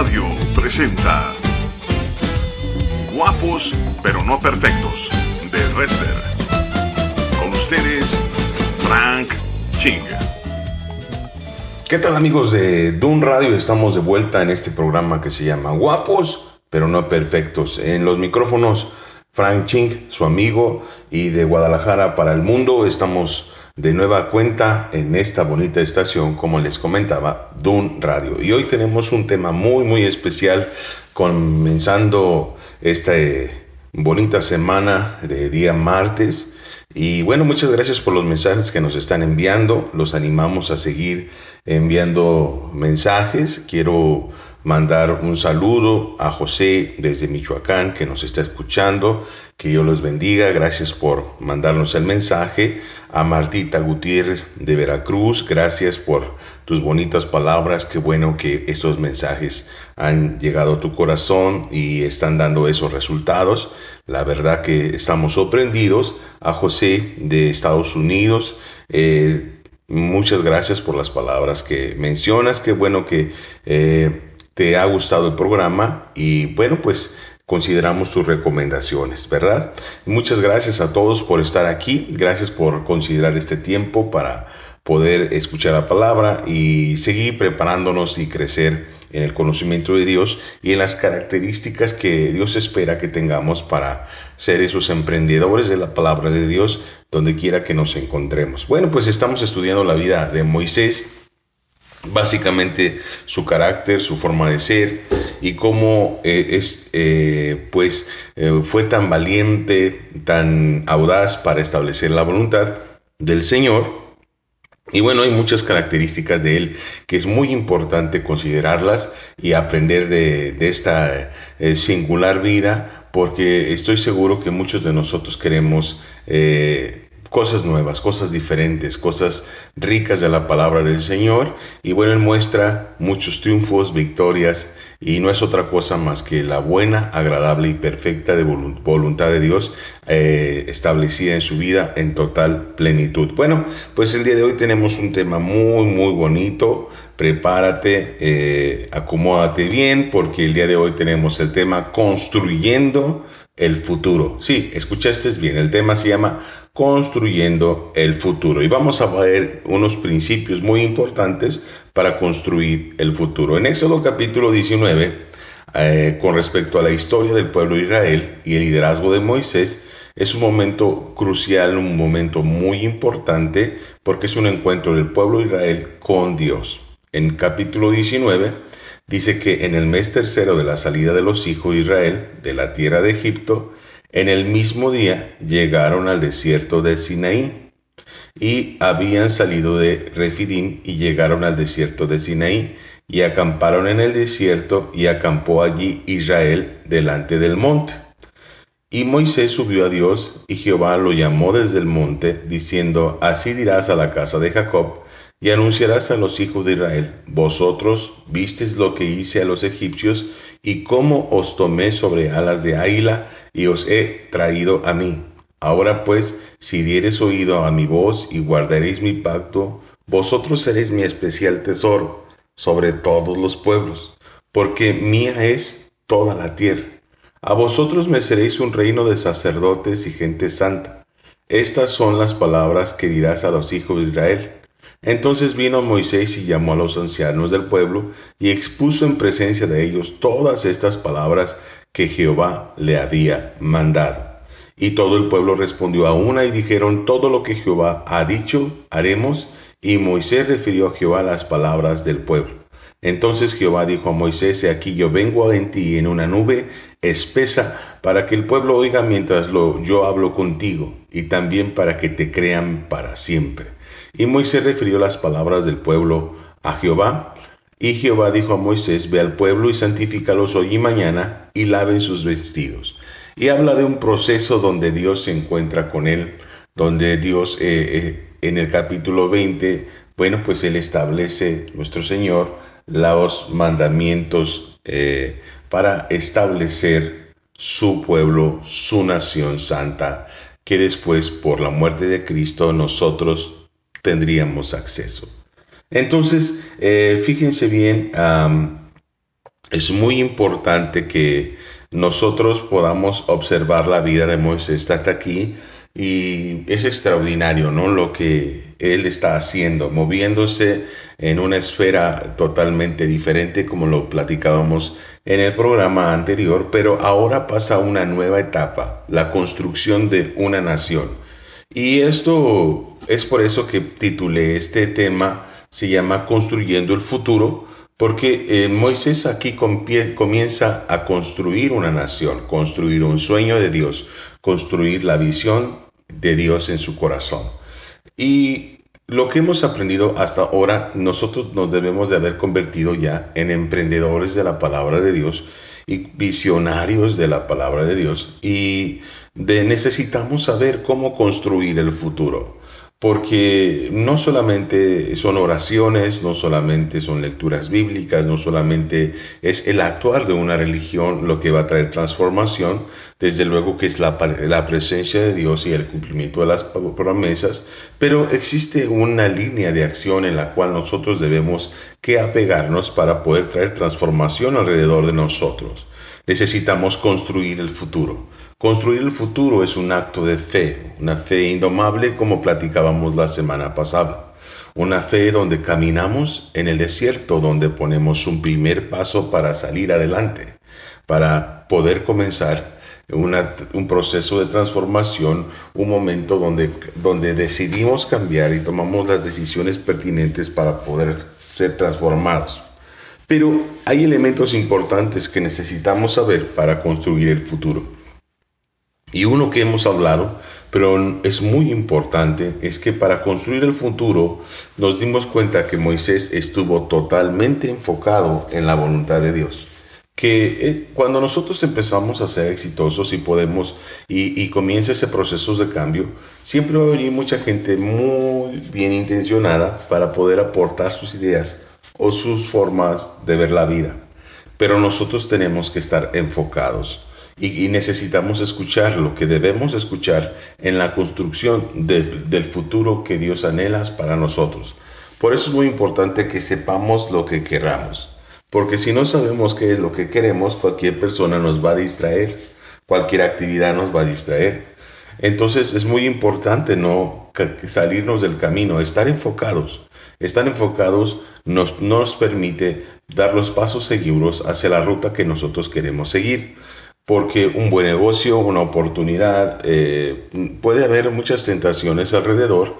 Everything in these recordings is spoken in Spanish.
Radio presenta Guapos pero no perfectos de Wrestler. Con ustedes, Frank Ching. ¿Qué tal amigos de Dun Radio? Estamos de vuelta en este programa que se llama Guapos pero no perfectos. En los micrófonos, Frank Ching, su amigo, y de Guadalajara para el mundo. Estamos de nueva cuenta en esta bonita estación, como les comentaba, Dun Radio. Y hoy tenemos un tema muy, muy especial, comenzando esta eh, bonita semana de día martes. Y bueno, muchas gracias por los mensajes que nos están enviando. Los animamos a seguir enviando mensajes. Quiero mandar un saludo a José desde Michoacán que nos está escuchando. Que Dios los bendiga. Gracias por mandarnos el mensaje. A Martita Gutiérrez de Veracruz. Gracias por tus bonitas palabras. Qué bueno que estos mensajes han llegado a tu corazón y están dando esos resultados. La verdad que estamos sorprendidos. A José de Estados Unidos. Eh, muchas gracias por las palabras que mencionas. Qué bueno que... Eh, te ha gustado el programa y bueno, pues consideramos tus recomendaciones, ¿verdad? Muchas gracias a todos por estar aquí, gracias por considerar este tiempo para poder escuchar la palabra y seguir preparándonos y crecer en el conocimiento de Dios y en las características que Dios espera que tengamos para ser esos emprendedores de la palabra de Dios donde quiera que nos encontremos. Bueno, pues estamos estudiando la vida de Moisés básicamente su carácter, su forma de ser y cómo eh, es, eh, pues, eh, fue tan valiente, tan audaz para establecer la voluntad del Señor. Y bueno, hay muchas características de él que es muy importante considerarlas y aprender de, de esta singular vida, porque estoy seguro que muchos de nosotros queremos cosas nuevas, cosas diferentes, cosas ricas de la palabra del Señor. Y bueno, Él muestra muchos triunfos, victorias, y no es otra cosa más que la buena, agradable y perfecta de voluntad de Dios eh, establecida en su vida en total plenitud. Bueno, pues el día de hoy tenemos un tema muy, muy bonito. Prepárate, eh, acomódate bien, porque el día de hoy tenemos el tema construyendo el futuro. Sí, escuchaste bien, el tema se llama construyendo el futuro. Y vamos a ver unos principios muy importantes para construir el futuro. En Éxodo capítulo 19, eh, con respecto a la historia del pueblo de Israel y el liderazgo de Moisés, es un momento crucial, un momento muy importante, porque es un encuentro del pueblo de Israel con Dios. En capítulo 19 dice que en el mes tercero de la salida de los hijos de Israel de la tierra de Egipto, en el mismo día llegaron al desierto de Sinaí y habían salido de Refidim y llegaron al desierto de Sinaí y acamparon en el desierto y acampó allí Israel delante del monte. Y Moisés subió a Dios y Jehová lo llamó desde el monte diciendo, así dirás a la casa de Jacob y anunciarás a los hijos de Israel, vosotros visteis lo que hice a los egipcios y cómo os tomé sobre alas de águila y os he traído a mí. Ahora pues, si diereis oído a mi voz y guardaréis mi pacto, vosotros seréis mi especial tesoro sobre todos los pueblos, porque mía es toda la tierra. A vosotros me seréis un reino de sacerdotes y gente santa. Estas son las palabras que dirás a los hijos de Israel. Entonces vino Moisés y llamó a los ancianos del pueblo y expuso en presencia de ellos todas estas palabras que Jehová le había mandado. Y todo el pueblo respondió a una y dijeron, todo lo que Jehová ha dicho, haremos. Y Moisés refirió a Jehová las palabras del pueblo. Entonces Jehová dijo a Moisés, aquí yo vengo en ti en una nube espesa, para que el pueblo oiga mientras lo, yo hablo contigo, y también para que te crean para siempre. Y Moisés refirió las palabras del pueblo a Jehová, y Jehová dijo a Moisés, ve al pueblo y santifícalos hoy y mañana, y laven sus vestidos. Y habla de un proceso donde Dios se encuentra con él, donde Dios eh, eh, en el capítulo 20, bueno, pues él establece, nuestro Señor, los mandamientos eh, para establecer su pueblo, su nación santa, que después por la muerte de Cristo nosotros tendríamos acceso. Entonces, eh, fíjense bien, es muy importante que nosotros podamos observar la vida de Moisés hasta aquí y es extraordinario, ¿no? Lo que él está haciendo, moviéndose en una esfera totalmente diferente como lo platicábamos en el programa anterior, pero ahora pasa una nueva etapa, la construcción de una nación. Y esto es por eso que titulé este tema, se llama Construyendo el futuro, porque eh, Moisés aquí comienza a construir una nación, construir un sueño de Dios, construir la visión de Dios en su corazón. Y lo que hemos aprendido hasta ahora, nosotros nos debemos de haber convertido ya en emprendedores de la palabra de Dios y visionarios de la palabra de Dios. Y de necesitamos saber cómo construir el futuro porque no solamente son oraciones, no solamente son lecturas bíblicas, no solamente es el actuar de una religión lo que va a traer transformación, desde luego que es la, la presencia de Dios y el cumplimiento de las promesas, pero existe una línea de acción en la cual nosotros debemos que apegarnos para poder traer transformación alrededor de nosotros. Necesitamos construir el futuro. Construir el futuro es un acto de fe, una fe indomable como platicábamos la semana pasada. Una fe donde caminamos en el desierto, donde ponemos un primer paso para salir adelante, para poder comenzar un proceso de transformación, un momento donde, donde decidimos cambiar y tomamos las decisiones pertinentes para poder ser transformados. Pero hay elementos importantes que necesitamos saber para construir el futuro. Y uno que hemos hablado, pero es muy importante, es que para construir el futuro nos dimos cuenta que Moisés estuvo totalmente enfocado en la voluntad de Dios. Que eh, cuando nosotros empezamos a ser exitosos y podemos, y, comienza ese proceso de cambio, siempre va a venir mucha gente muy bien intencionada para poder aportar sus ideas o sus formas de ver la vida. Pero nosotros tenemos que estar enfocados y, necesitamos escuchar lo que debemos escuchar en la construcción del futuro que Dios anhela para nosotros. Por eso es muy importante que sepamos lo que queramos, porque si no sabemos qué es lo que queremos, cualquier persona nos va a distraer, cualquier actividad nos va a distraer. Entonces es muy importante no salirnos del camino, estar enfocados. Estar enfocados nos, nos permite dar los pasos seguros hacia la ruta que nosotros queremos seguir porque un buen negocio, una oportunidad, eh, puede haber muchas tentaciones alrededor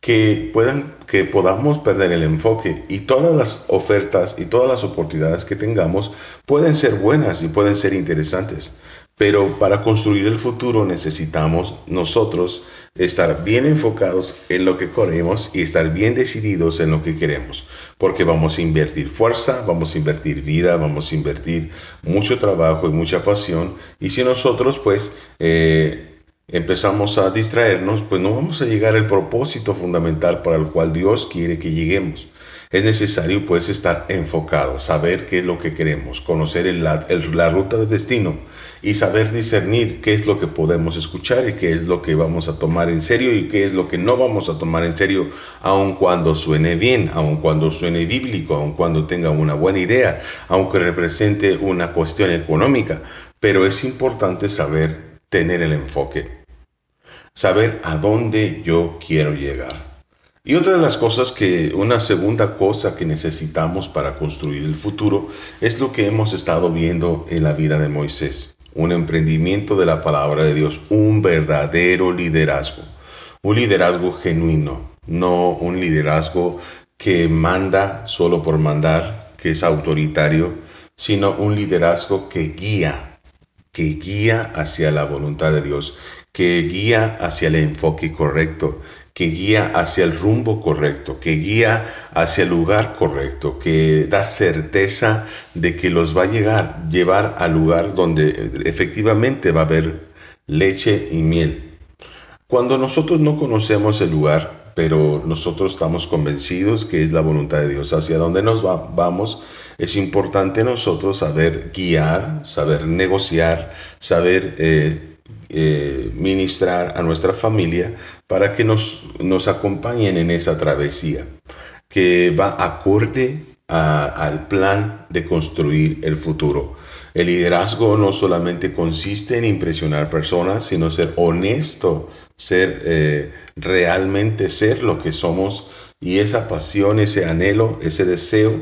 que puedan que podamos perder el enfoque. Y todas las ofertas y todas las oportunidades que tengamos pueden ser buenas y pueden ser interesantes. Pero para construir el futuro necesitamos nosotros estar bien enfocados en lo que queremos y estar bien decididos en lo que queremos, porque vamos a invertir fuerza, vamos a invertir vida, vamos a invertir mucho trabajo y mucha pasión, y si nosotros pues eh, empezamos a distraernos, pues no vamos a llegar al propósito fundamental para el cual Dios quiere que lleguemos. Es necesario pues estar enfocado, saber qué es lo que queremos, conocer la ruta de destino y saber discernir qué es lo que podemos escuchar y qué es lo que vamos a tomar en serio y qué es lo que no vamos a tomar en serio, aun cuando suene bien, aun cuando suene bíblico, aun cuando tenga una buena idea, aunque represente una cuestión económica. Pero es importante saber tener el enfoque, saber a dónde yo quiero llegar. Y otra de las cosas que, una segunda cosa que necesitamos para construir el futuro es lo que hemos estado viendo en la vida de Moisés. Un emprendimiento de la palabra de Dios, un verdadero liderazgo. Un liderazgo genuino, no un liderazgo que manda solo por mandar, que es autoritario, sino un liderazgo que guía, que guía hacia la voluntad de Dios, que guía hacia el enfoque correcto, que guía hacia el rumbo correcto, que guía hacia el lugar correcto, que da certeza de que los va a llegar, llevar al lugar donde efectivamente va a haber leche y miel. Cuando nosotros no conocemos el lugar, pero nosotros estamos convencidos que es la voluntad de Dios hacia donde nos vamos, es importante nosotros saber guiar, saber negociar, saber eh, eh, ministrar a nuestra familia para que nos, nos acompañen en esa travesía, que va acorde al plan de construir el futuro. El liderazgo no solamente consiste en impresionar personas, sino ser honesto, ser eh, realmente ser lo que somos y esa pasión, ese anhelo, ese deseo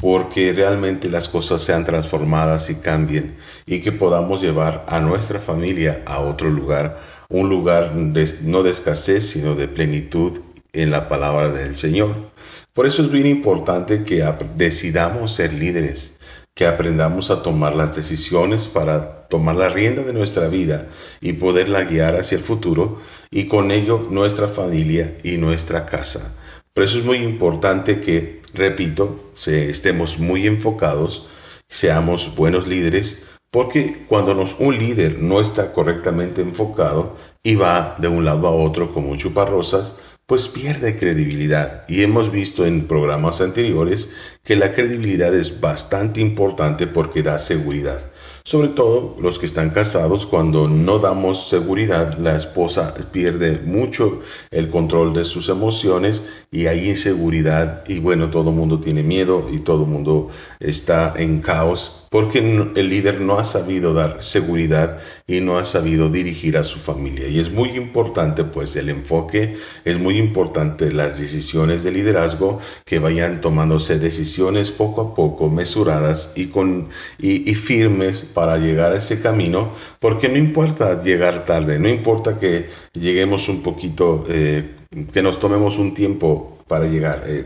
porque realmente las cosas sean transformadas y cambien y que podamos llevar a nuestra familia a otro lugar, un lugar no de escasez, sino de plenitud en la palabra del Señor. Por eso es bien importante que decidamos ser líderes, que aprendamos a tomar las decisiones para tomar la rienda de nuestra vida y poderla guiar hacia el futuro y con ello nuestra familia y nuestra casa. Por eso es muy importante que, repito, estemos muy enfocados, seamos buenos líderes, porque cuando un líder no está correctamente enfocado y va de un lado a otro como un chuparrosas, pues pierde credibilidad. Y hemos visto en programas anteriores que la credibilidad es bastante importante porque da seguridad. Sobre todo los que están casados, cuando no damos seguridad, la esposa pierde mucho el control de sus emociones y hay inseguridad. Y bueno, todo el mundo tiene miedo y todo el mundo está en caos porque el líder no ha sabido dar seguridad y no ha sabido dirigir a su familia. Y es muy importante pues el enfoque, es muy importante las decisiones de liderazgo que vayan tomándose decisiones poco a poco, mesuradas y, con, y, firmes para llegar a ese camino, porque no importa llegar tarde, no importa que lleguemos un poquito, eh, que nos tomemos un tiempo para llegar, eh,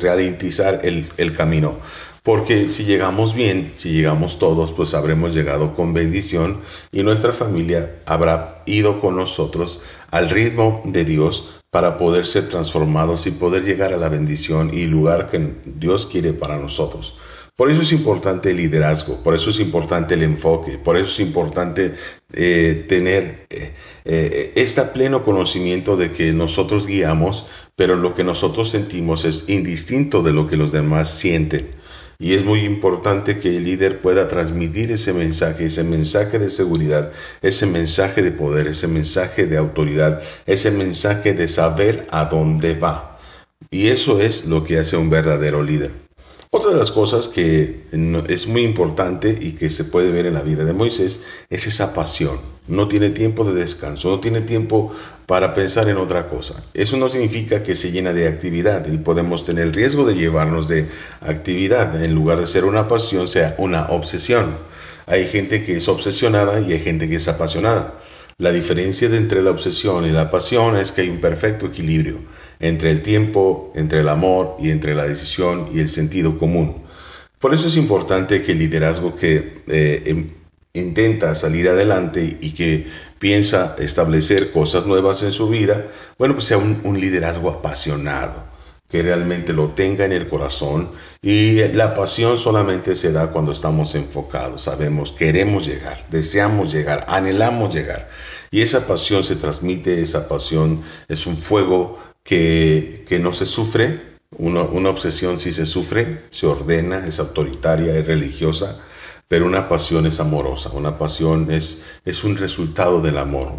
el camino porque si llegamos bien, si llegamos todos, pues habremos llegado con bendición y nuestra familia habrá ido con nosotros al ritmo de Dios para poder ser transformados y poder llegar a la bendición y lugar que Dios quiere para nosotros. Por eso es importante el liderazgo, por eso es importante el enfoque, por eso es importante eh, tener eh, eh, este pleno conocimiento de que nosotros guiamos, pero lo que nosotros sentimos es indistinto de lo que los demás sienten. Y es muy importante que el líder pueda transmitir ese mensaje, ese mensaje de seguridad, ese mensaje de poder, ese mensaje de autoridad, ese mensaje de saber a dónde va. Y eso es lo que hace un verdadero líder. Otra de las cosas que es muy importante y que se puede ver en la vida de Moisés es esa pasión. No tiene tiempo de descanso, no tiene tiempo para pensar en otra cosa. Eso no significa que se llena de actividad y podemos tener el riesgo de llevarnos de actividad. En lugar de ser una pasión, sea una obsesión. Hay gente que es obsesionada y hay gente que es apasionada. La diferencia entre la obsesión y la pasión es que hay un perfecto equilibrio entre el tiempo, entre el amor y entre la decisión y el sentido común. Por eso es importante que el liderazgo que eh, em, intenta salir adelante y que piensa establecer cosas nuevas en su vida, bueno, pues sea un liderazgo apasionado que realmente lo tenga en el corazón y la pasión solamente se da cuando estamos enfocados, sabemos, queremos llegar, deseamos llegar, anhelamos llegar. Y esa pasión se transmite, esa pasión es un fuego que, no se sufre, una, obsesión si se sufre, se ordena, es autoritaria, es religiosa, pero una pasión es amorosa, una pasión es, es un resultado del amor,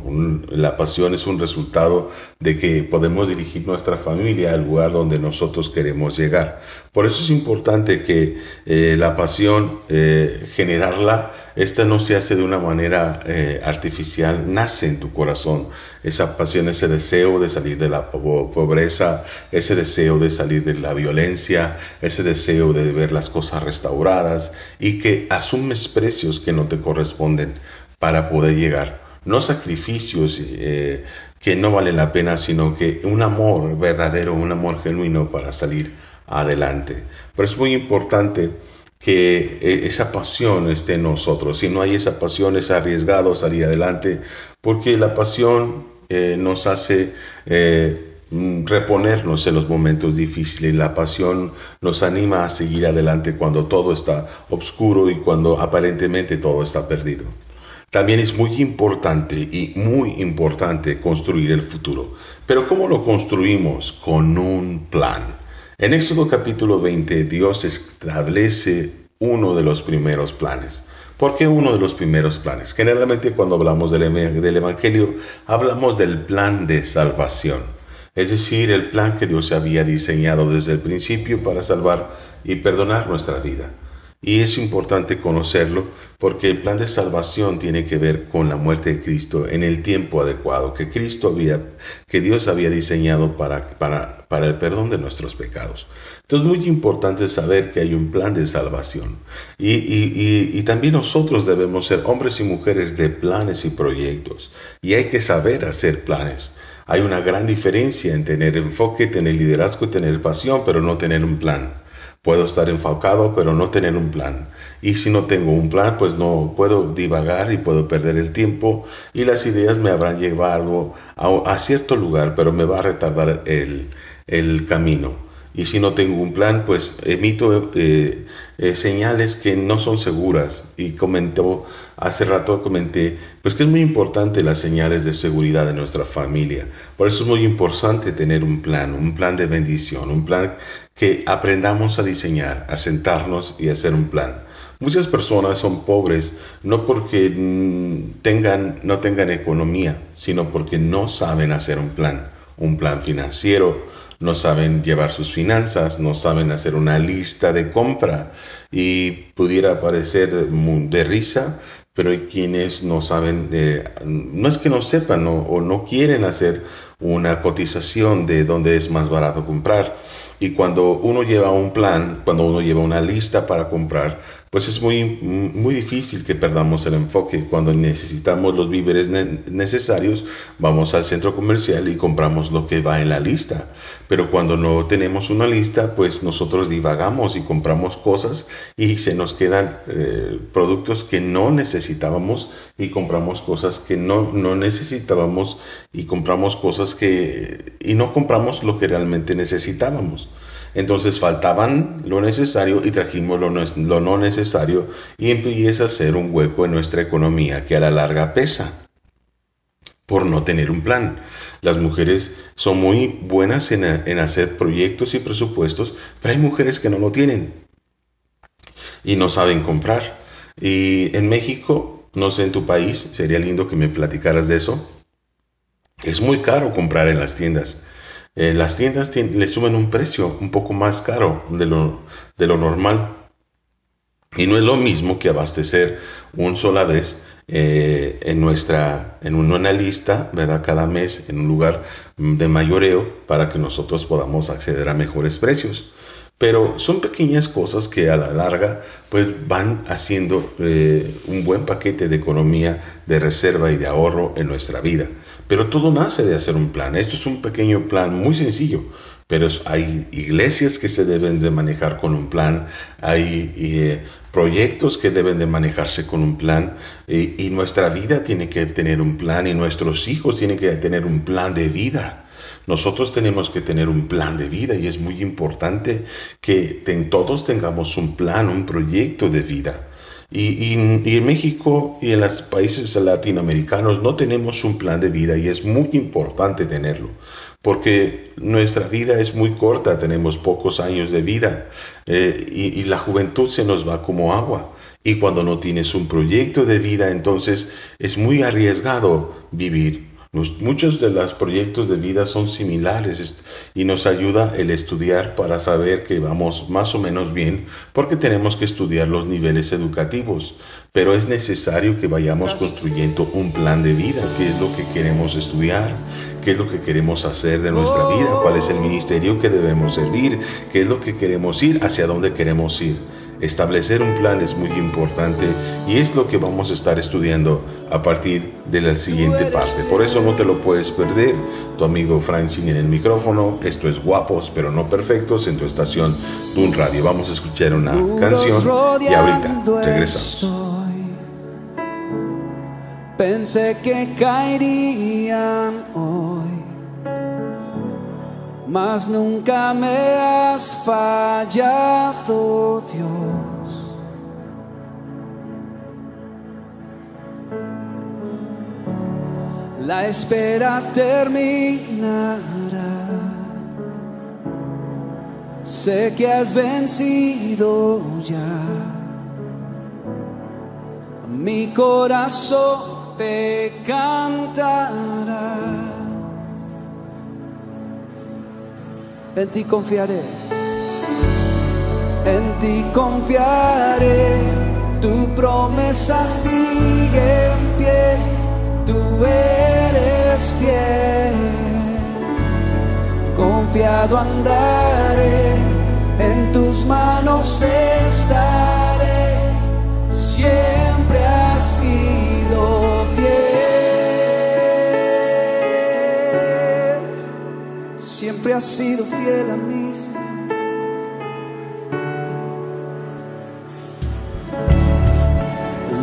la pasión es un resultado de que podemos dirigir nuestra familia al lugar donde nosotros queremos llegar. Por eso es importante que eh, la pasión, eh, generarla, esta no se hace de una manera eh, artificial, nace en tu corazón. Esa pasión, ese deseo de salir de la pobreza, ese deseo de salir de la violencia, ese deseo de ver las cosas restauradas y que asumes precios que no te corresponden para poder llegar. No sacrificios eh, que no valen la pena, sino que un amor verdadero, un amor genuino para salir adelante. Pero es muy importante que eh, esa pasión esté en nosotros. Si no hay esa pasión, es arriesgado salir adelante, porque la pasión eh, nos hace eh, mm, reponernos en los momentos difíciles. La pasión nos anima a seguir adelante cuando todo está oscuro y cuando aparentemente todo está perdido. También es muy importante y muy importante construir el futuro. Pero ¿cómo lo construimos? Con un plan en Éxodo capítulo 20, Dios establece uno de los primeros planes. ¿Por qué uno de los primeros planes? Generalmente cuando hablamos del, Evangelio, hablamos del plan de salvación. es decir, el plan que Dios había diseñado desde el principio para salvar y perdonar nuestra vida. Y es importante conocerlo porque el plan de salvación tiene que ver con la muerte de Cristo en el tiempo adecuado, que Cristo había, que Dios había diseñado para, para, para el perdón de nuestros pecados. Entonces es muy importante saber que hay un plan de salvación. Y, y, y, y también nosotros debemos ser hombres y mujeres de planes y proyectos. Y hay que saber hacer planes. Hay una gran diferencia en tener enfoque, tener liderazgo tener pasión, pero no tener un plan. Puedo estar enfocado, pero no tener un plan. Y si no tengo un plan, pues no puedo divagar y puedo perder el tiempo y las ideas me habrán llevado a, cierto lugar, pero me va a retardar el, el camino y si no tengo un plan, pues emito eh, eh, señales que no son seguras. Y comentó, hace rato comenté, pues que es muy importante las señales de seguridad de nuestra familia. Por eso es muy importante tener un plan, un plan de bendición, un plan que aprendamos a diseñar, a sentarnos y hacer un plan. Muchas personas son pobres no porque mm, tengan, no tengan economía, sino porque no saben hacer un plan, un plan financiero, no saben llevar sus finanzas, no saben hacer una lista de compra y pudiera parecer de risa, pero hay quienes no saben, eh, no es que no sepan o no quieren hacer una cotización de dónde es más barato comprar. Y cuando uno lleva un plan, cuando uno lleva una lista para comprar, pues es muy, muy difícil que perdamos el enfoque. Cuando necesitamos los víveres necesarios, vamos al centro comercial y compramos lo que va en la lista. Pero cuando no tenemos una lista, pues nosotros divagamos y compramos cosas y se nos quedan eh, productos que no necesitábamos y compramos cosas que no, no necesitábamos y compramos cosas que... y no compramos lo que realmente necesitábamos. Entonces faltaban lo necesario y trajimos lo, no necesario y empieza a ser un hueco en nuestra economía que a la larga pesa por no tener un plan. Las mujeres son muy buenas en, en, hacer proyectos y presupuestos, pero hay mujeres que no lo tienen y no saben comprar. Y en México, no sé en tu país, sería lindo que me platicaras de eso. Es muy caro comprar en las tiendas. Eh, las tiendas le suben un precio un poco más caro de lo, de lo normal. Y no es lo mismo que abastecer un sola vez eh, en nuestra, en una lista, ¿verdad? Cada mes en un lugar de mayoreo para que nosotros podamos acceder a mejores precios. Pero son pequeñas cosas que a la larga pues van haciendo eh, un buen paquete de economía, de reserva y de ahorro en nuestra vida. Pero todo nace de hacer un plan. Esto es un pequeño plan muy sencillo, pero hay iglesias que se deben de manejar con un plan, hay eh, proyectos que deben de manejarse con un plan y nuestra vida tiene que tener un plan y nuestros hijos tienen que tener un plan de vida. Nosotros tenemos que tener un plan de vida y es muy importante que todos tengamos un plan, un proyecto de vida. Y, en México y en los países latinoamericanos no tenemos un plan de vida y es muy importante tenerlo, porque nuestra vida es muy corta, tenemos pocos años de vida eh, y, y la juventud se nos va como agua. Y cuando no tienes un proyecto de vida, entonces es muy arriesgado vivir. Muchos de los proyectos de vida son similares y nos ayuda el estudiar para saber que vamos más o menos bien porque tenemos que estudiar los niveles educativos. Pero es necesario que vayamos construyendo un plan de vida, qué es lo que queremos estudiar, qué es lo que queremos hacer de nuestra vida, cuál es el ministerio que debemos servir, qué es lo que queremos ir, hacia dónde queremos ir. Establecer un plan es muy importante y es lo que vamos a estar estudiando a partir de la siguiente parte. Por eso no te lo puedes perder. Tu amigo Francine en el micrófono. Esto es Guapos pero no perfectos en tu estación Dun Radio. Vamos a escuchar una canción y ahorita regresamos. Pensé que caerían hoy mas nunca me has fallado, Dios. La espera terminará. Sé que has vencido ya. Mi corazón te cantará en ti confiaré. En ti confiaré, tu promesa sigue en pie, tú eres fiel. Confiado andaré, en tus manos estaré, siempre has sido fiel. siempre has sido fiel a mí,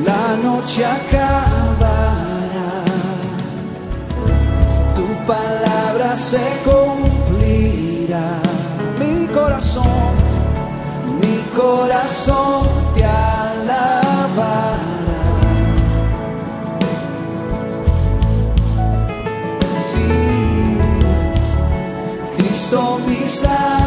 La noche acabará, tu palabra se cumplirá. Mi corazón, mi corazón pensar.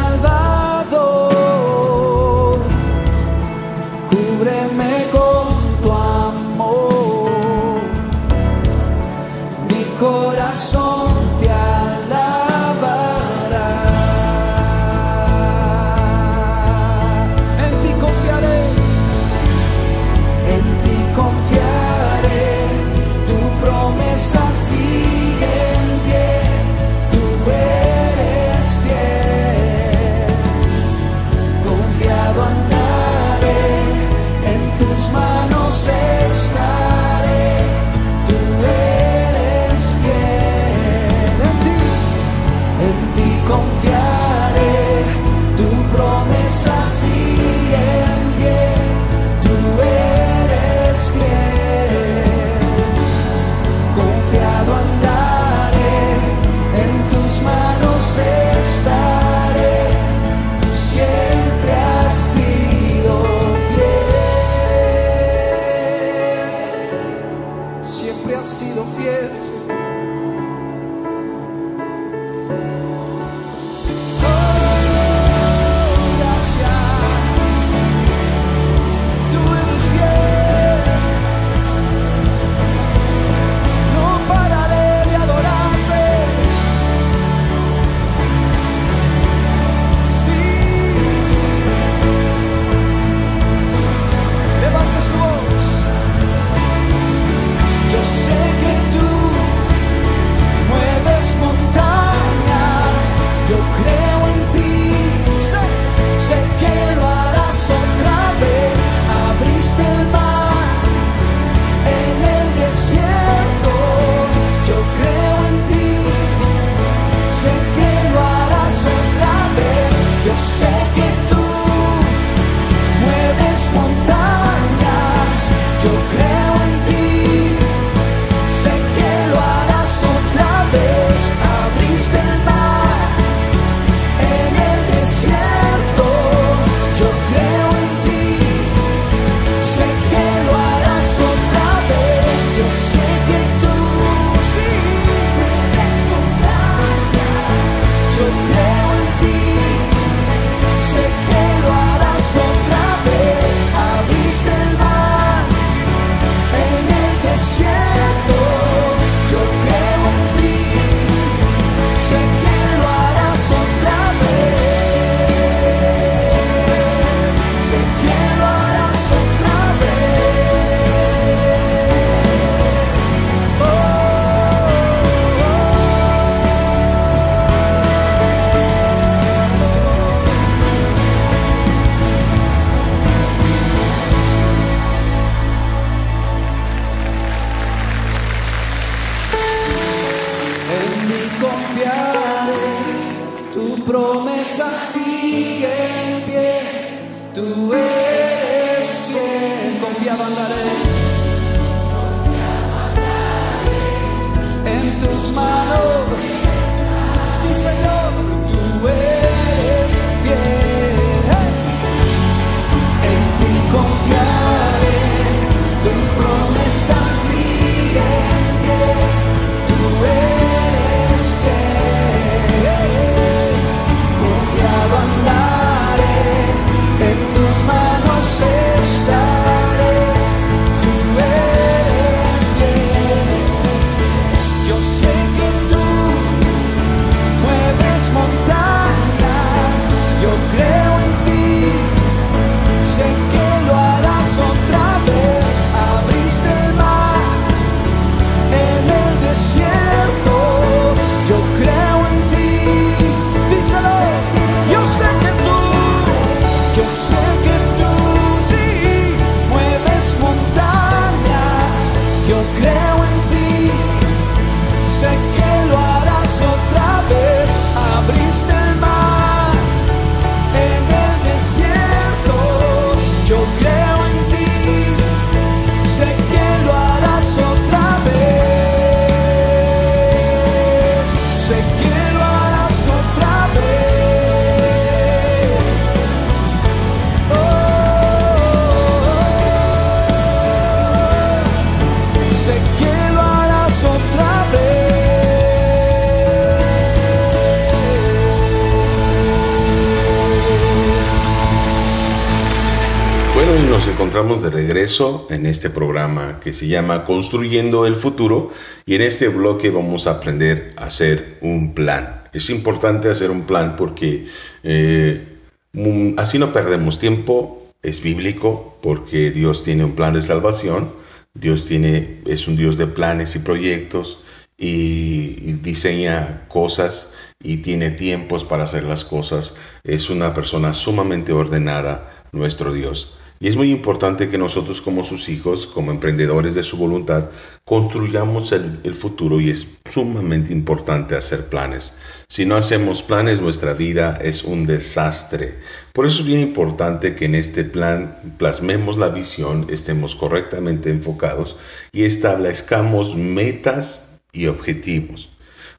Regreso en este programa que se llama Construyendo el Futuro y en este bloque vamos a aprender a hacer un plan. Es importante hacer un plan porque eh, mm, así no perdemos tiempo, es bíblico porque Dios tiene un plan de salvación, Dios tiene, es un Dios de planes y proyectos y diseña cosas y tiene tiempos para hacer las cosas. Es una persona sumamente ordenada, nuestro Dios. Y es muy importante que nosotros como sus hijos, como emprendedores de su voluntad, construyamos el, futuro y es sumamente importante hacer planes. Si no hacemos planes, nuestra vida es un desastre. Por eso es bien importante que en este plan plasmemos la visión, estemos correctamente enfocados y establezcamos metas y objetivos.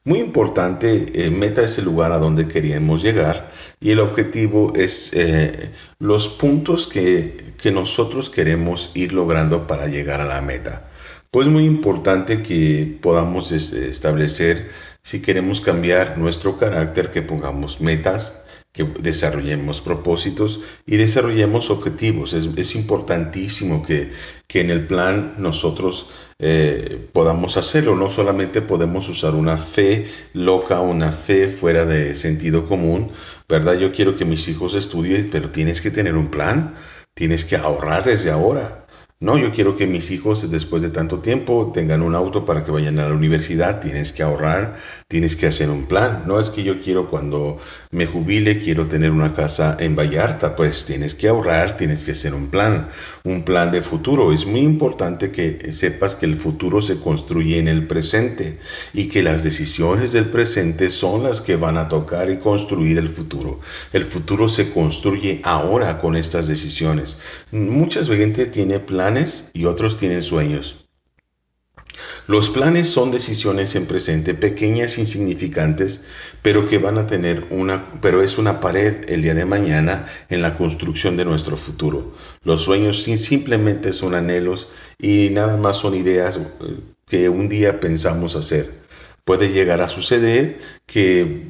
Muy importante, eh, meta es el lugar a donde queríamos llegar y el objetivo es eh, los puntos que, que nosotros queremos ir logrando para llegar a la meta. Pues muy importante que podamos establecer si queremos cambiar nuestro carácter, que pongamos metas, que desarrollemos propósitos y desarrollemos objetivos. Es, importantísimo que, que, en el plan nosotros eh, podamos hacerlo. No solamente podemos usar una fe loca, una fe fuera de sentido común, ¿verdad? Yo quiero que mis hijos estudien, pero tienes que tener un plan, tienes que ahorrar desde ahora. No, yo quiero que mis hijos después de tanto tiempo tengan un auto para que vayan a la universidad. Tienes que ahorrar, tienes que hacer un plan. No es que yo quiero cuando me jubile, quiero tener una casa en Vallarta. Pues tienes que ahorrar, tienes que hacer un plan, un plan de futuro. Es muy importante que sepas que el futuro se construye en el presente y que las decisiones del presente son las que van a tocar y construir el futuro. El futuro se construye ahora con estas decisiones. Muchas veces tiene plan y otros tienen sueños. Los planes son decisiones en presente pequeñas, insignificantes, pero que van a tener una, pero es una pared el día de mañana en la construcción de nuestro futuro. Los sueños simplemente son anhelos y nada más son ideas eh, que un día pensamos hacer. Puede llegar a suceder que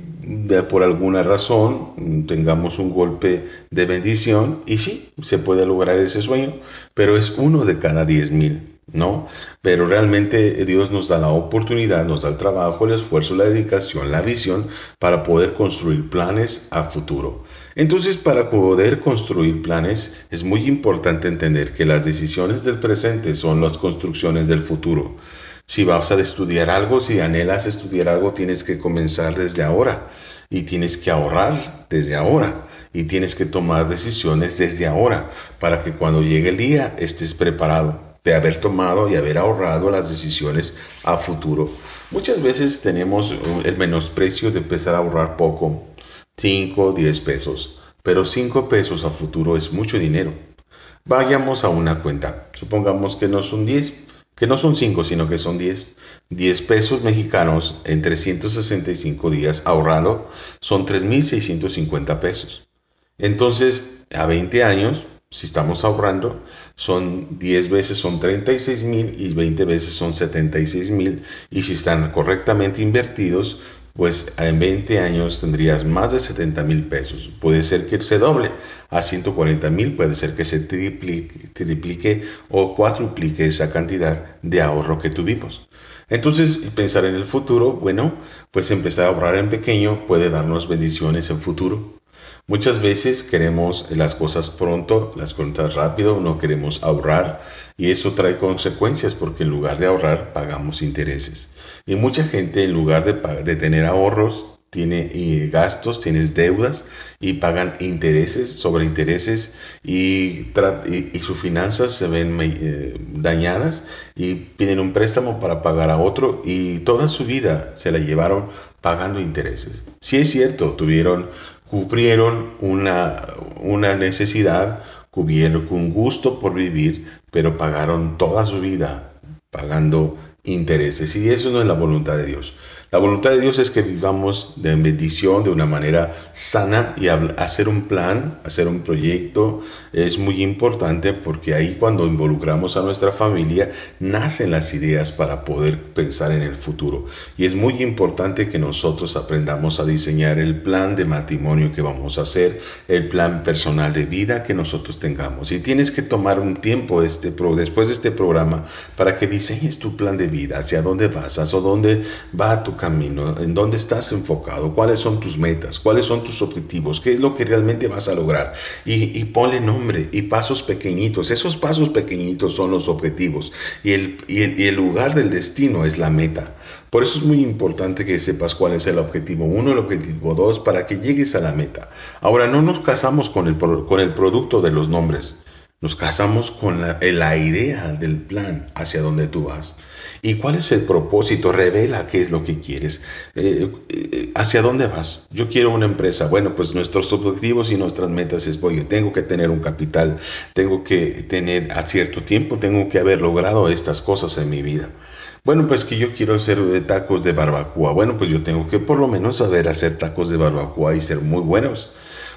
por alguna razón tengamos un golpe de bendición y sí, se puede lograr ese sueño, pero es uno de cada diez mil. ¿No? Pero realmente Dios nos da la oportunidad, nos da el trabajo, el esfuerzo, la dedicación, la visión para poder construir planes a futuro. Entonces, para poder construir planes es muy importante entender que las decisiones del presente son las construcciones del futuro. Si vas a estudiar algo, si anhelas estudiar algo, tienes que comenzar desde ahora y tienes que ahorrar desde ahora y tienes que tomar decisiones desde ahora para que cuando llegue el día estés preparado de haber tomado y haber ahorrado las decisiones a futuro. Muchas veces tenemos el menosprecio de empezar a ahorrar poco, 5, 10 pesos, pero 5 pesos a futuro es mucho dinero. Vayamos a una cuenta, supongamos que no son 10, que no son 5, sino que son 10. 10 pesos mexicanos en 365 días ahorrado son 3.650 pesos. Entonces, a 20 años, si estamos ahorrando, son 10 veces son 36 mil y 20 veces son 76 mil. Y si están correctamente invertidos, pues en 20 años tendrías más de 70 mil pesos. Puede ser que se doble a 140 mil, puede ser que se triplique, o cuatruplique esa cantidad de ahorro que tuvimos. Entonces, pensar en el futuro, bueno, pues empezar a ahorrar en pequeño puede darnos bendiciones en futuro. Muchas veces queremos las cosas pronto, las cuentas rápido, no queremos ahorrar y eso trae consecuencias porque en lugar de ahorrar pagamos intereses. Y mucha gente en lugar de, tener ahorros tiene eh, gastos, tienes deudas y pagan intereses sobre intereses y, y, sus finanzas se ven eh, dañadas y piden un préstamo para pagar a otro y toda su vida se la llevaron pagando intereses. Si es cierto, tuvieron, cubrieron una, una necesidad, cubrieron un gusto por vivir, pero pagaron toda su vida pagando intereses. Y eso no es la voluntad de Dios. La voluntad de Dios es que vivamos de bendición de una manera sana y hacer un plan, hacer un proyecto es muy importante porque ahí cuando involucramos a nuestra familia nacen las ideas para poder pensar en el futuro. Y es muy importante que nosotros aprendamos a diseñar el plan de matrimonio que vamos a hacer, el plan personal de vida que nosotros tengamos. Y tienes que tomar un tiempo este, después de este programa para que diseñes tu plan de vida, hacia dónde vas, hacia dónde va tu camino, en dónde estás enfocado, cuáles son tus metas, cuáles son tus objetivos, qué es lo que realmente vas a lograr. Y, ponle nombre y pasos pequeñitos. Esos pasos pequeñitos son los objetivos y el, y el lugar del destino es la meta. Por eso es muy importante que sepas cuál es el objetivo uno, el objetivo dos, para que llegues a la meta. Ahora, no nos casamos con el, con el producto de los nombres, nos casamos con la, la idea del plan hacia donde tú vas. ¿Y cuál es el propósito? Revela qué es lo que quieres. Eh, eh, ¿Hacia dónde vas? Yo quiero una empresa. Bueno, pues nuestros objetivos y nuestras metas es, voy, tengo que tener un capital, tengo que tener a cierto tiempo, tengo que haber logrado estas cosas en mi vida. Bueno, pues que yo quiero hacer eh, tacos de barbacoa. Bueno, pues yo tengo que por lo menos saber hacer tacos de barbacoa y ser muy buenos.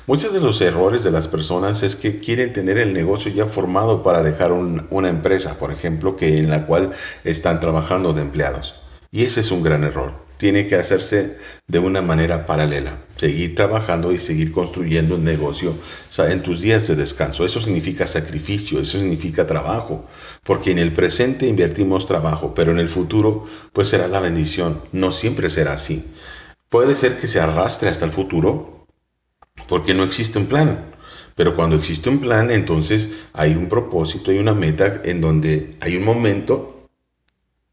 Muchos de los errores de las personas es que quieren tener el negocio ya formado para dejar una empresa, por ejemplo, que en la cual están trabajando de empleados. Y ese es un gran error. Tiene que hacerse de una manera paralela. Seguir trabajando y seguir construyendo un negocio en tus días de descanso. Eso significa sacrificio, eso significa trabajo. Porque en el presente invertimos trabajo, pero en el futuro pues será la bendición. No siempre será así. Puede ser que se arrastre hasta el futuro porque no existe un plan. Pero cuando existe un plan, entonces hay un propósito, hay una meta en donde hay un momento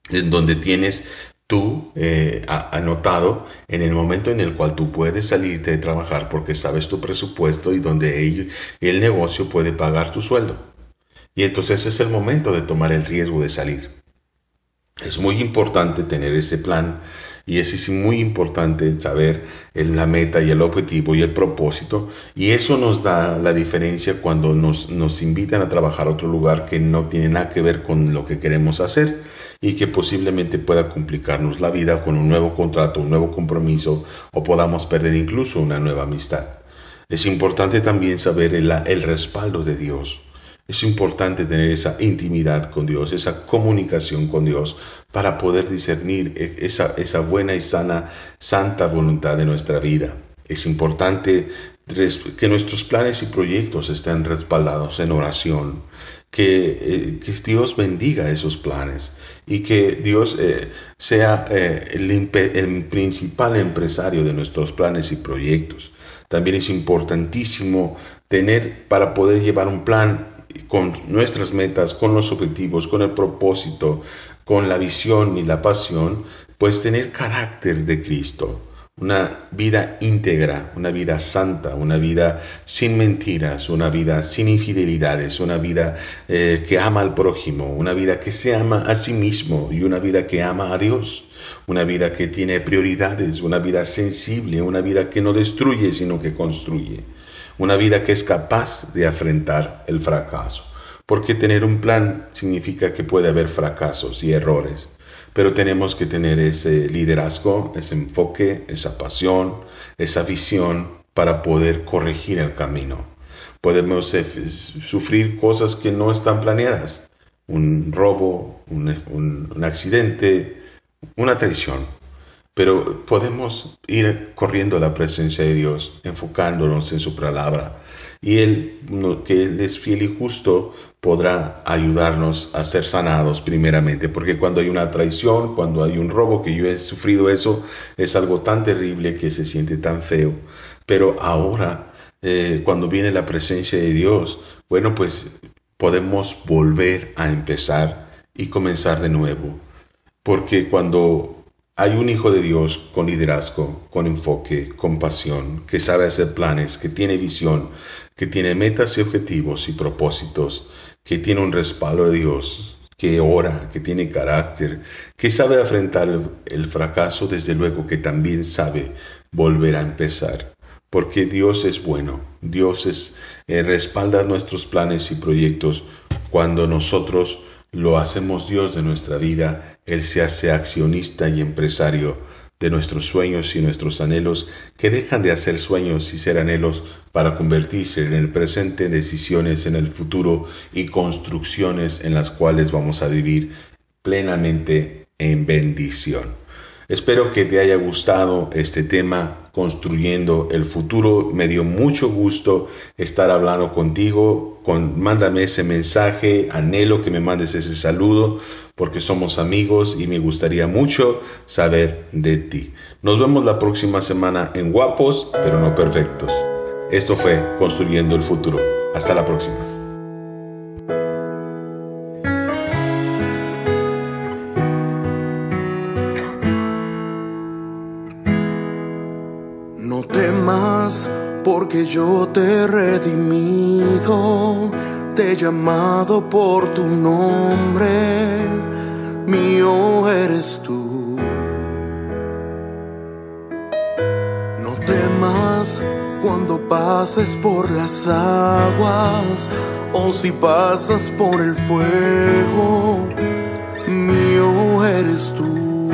en donde tienes tú eh, anotado en el momento en el cual tú puedes salirte de trabajar porque sabes tu presupuesto y donde el negocio puede pagar tu sueldo. Y entonces es el momento de tomar el riesgo de salir. Es muy importante tener ese plan y es muy importante saber la meta y el objetivo y el propósito. Y eso nos da la diferencia cuando nos, invitan a trabajar a otro lugar que no tiene nada que ver con lo que queremos hacer y que posiblemente pueda complicarnos la vida con un nuevo contrato, un nuevo compromiso o podamos perder incluso una nueva amistad. Es importante también saber el respaldo de Dios. Es importante tener esa intimidad con Dios, esa comunicación con Dios para poder discernir e, esa, buena y sana, santa voluntad de nuestra vida. Es importante que nuestros planes y proyectos estén respaldados en oración, que, eh, Dios bendiga esos planes y que Dios eh, sea eh, el, el principal empresario de nuestros planes y proyectos. También es importantísimo tener para poder llevar un plan con nuestras metas, con los objetivos, con el propósito, con la visión y la pasión, pues tener carácter de Cristo una vida íntegra, una vida santa, una vida sin mentiras, una vida sin infidelidades, una vida eh, que ama al prójimo, una vida que se ama a sí mismo y una vida que ama a Dios, una vida que tiene prioridades, una vida sensible, una vida que no destruye sino que construye, una vida que es capaz de afrontar el fracaso. Porque tener un plan significa que puede haber fracasos y errores pero tenemos que tener ese liderazgo, ese enfoque, esa pasión, esa visión para poder corregir el camino. Podemos eh, sufrir cosas que no están planeadas, un robo, un, accidente, una traición, pero podemos ir corriendo a la presencia de Dios, enfocándonos en su palabra. Y Él, que Él es fiel y justo, podrá ayudarnos a ser sanados primeramente, porque cuando hay una traición, cuando hay un robo, que yo he sufrido eso, es algo tan terrible que se siente tan feo. Pero ahora, eh, cuando viene la presencia de Dios, bueno, pues podemos volver a empezar y comenzar de nuevo. Porque cuando hay un hijo de Dios con liderazgo, con enfoque, con pasión, que sabe hacer planes, que tiene visión, que tiene metas y objetivos y propósitos, que tiene un respaldo de Dios, que ora, que tiene carácter, que sabe afrontar el, fracaso, desde luego que también sabe volver a empezar. Porque Dios es bueno, Dios es, eh, respalda nuestros planes y proyectos cuando nosotros lo hacemos Dios de nuestra vida, Él se hace accionista y empresario de nuestros sueños y nuestros anhelos que dejan de hacer sueños y ser anhelos para convertirse en el presente en decisiones en el futuro y construcciones en las cuales vamos a vivir plenamente en bendición. Espero que te haya gustado este tema construyendo el futuro. Me dio mucho gusto estar hablando contigo. Con, mándame ese mensaje, anhelo que me mandes ese saludo porque somos amigos y me gustaría mucho saber de ti. Nos vemos la próxima semana en Guapos, pero no perfectos. Esto fue Construyendo el Futuro. Hasta la próxima. Te he llamado por tu nombre, mío eres tú. No temas cuando pases por las aguas o si pasas por el fuego, mío eres tú.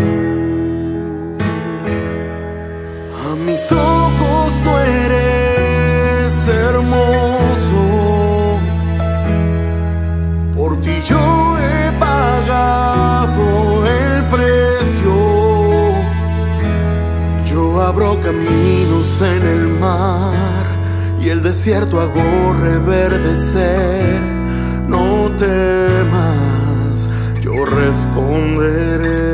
A mis ojos tú eres caminos en el mar y el desierto hago reverdecer. No temas, yo responderé.